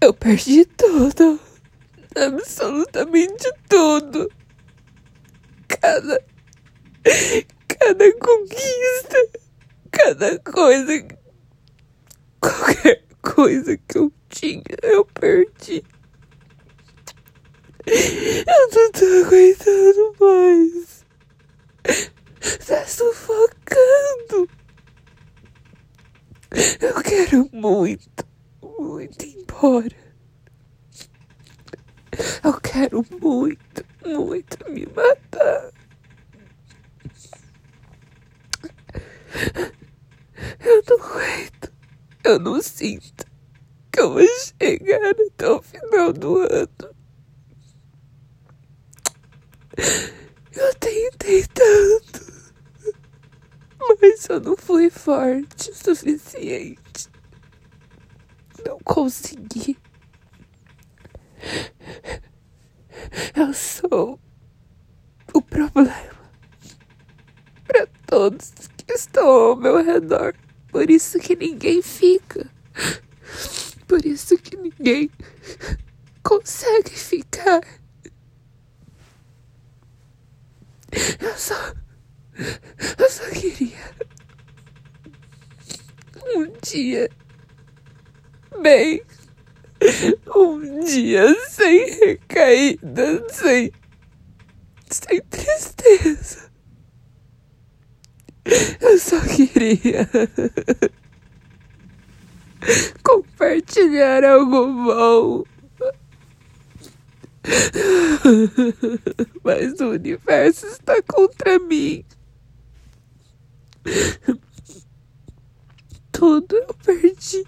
Eu perdi tudo. Absolutamente tudo. Cada. Cada conquista. Cada coisa. Qualquer coisa que eu tinha, eu perdi. Eu não tô aguentando mais. Tá sufocando. Eu quero muito, muito embora. Eu quero muito, muito me matar. Eu não aguento. Eu não sinto que eu vou chegar até o final do ano. Eu tentei tanto, mas eu não fui forte o suficiente. Não consegui. Eu sou o problema para todos que estão ao meu redor. Por isso que ninguém fica. Por isso que ninguém consegue ficar. Eu só. Eu só queria. Um dia. Bem. Um dia sem recaída, sem. sem tristeza. Eu só queria. compartilhar algo bom. Mas o universo está contra mim. Tudo eu perdi.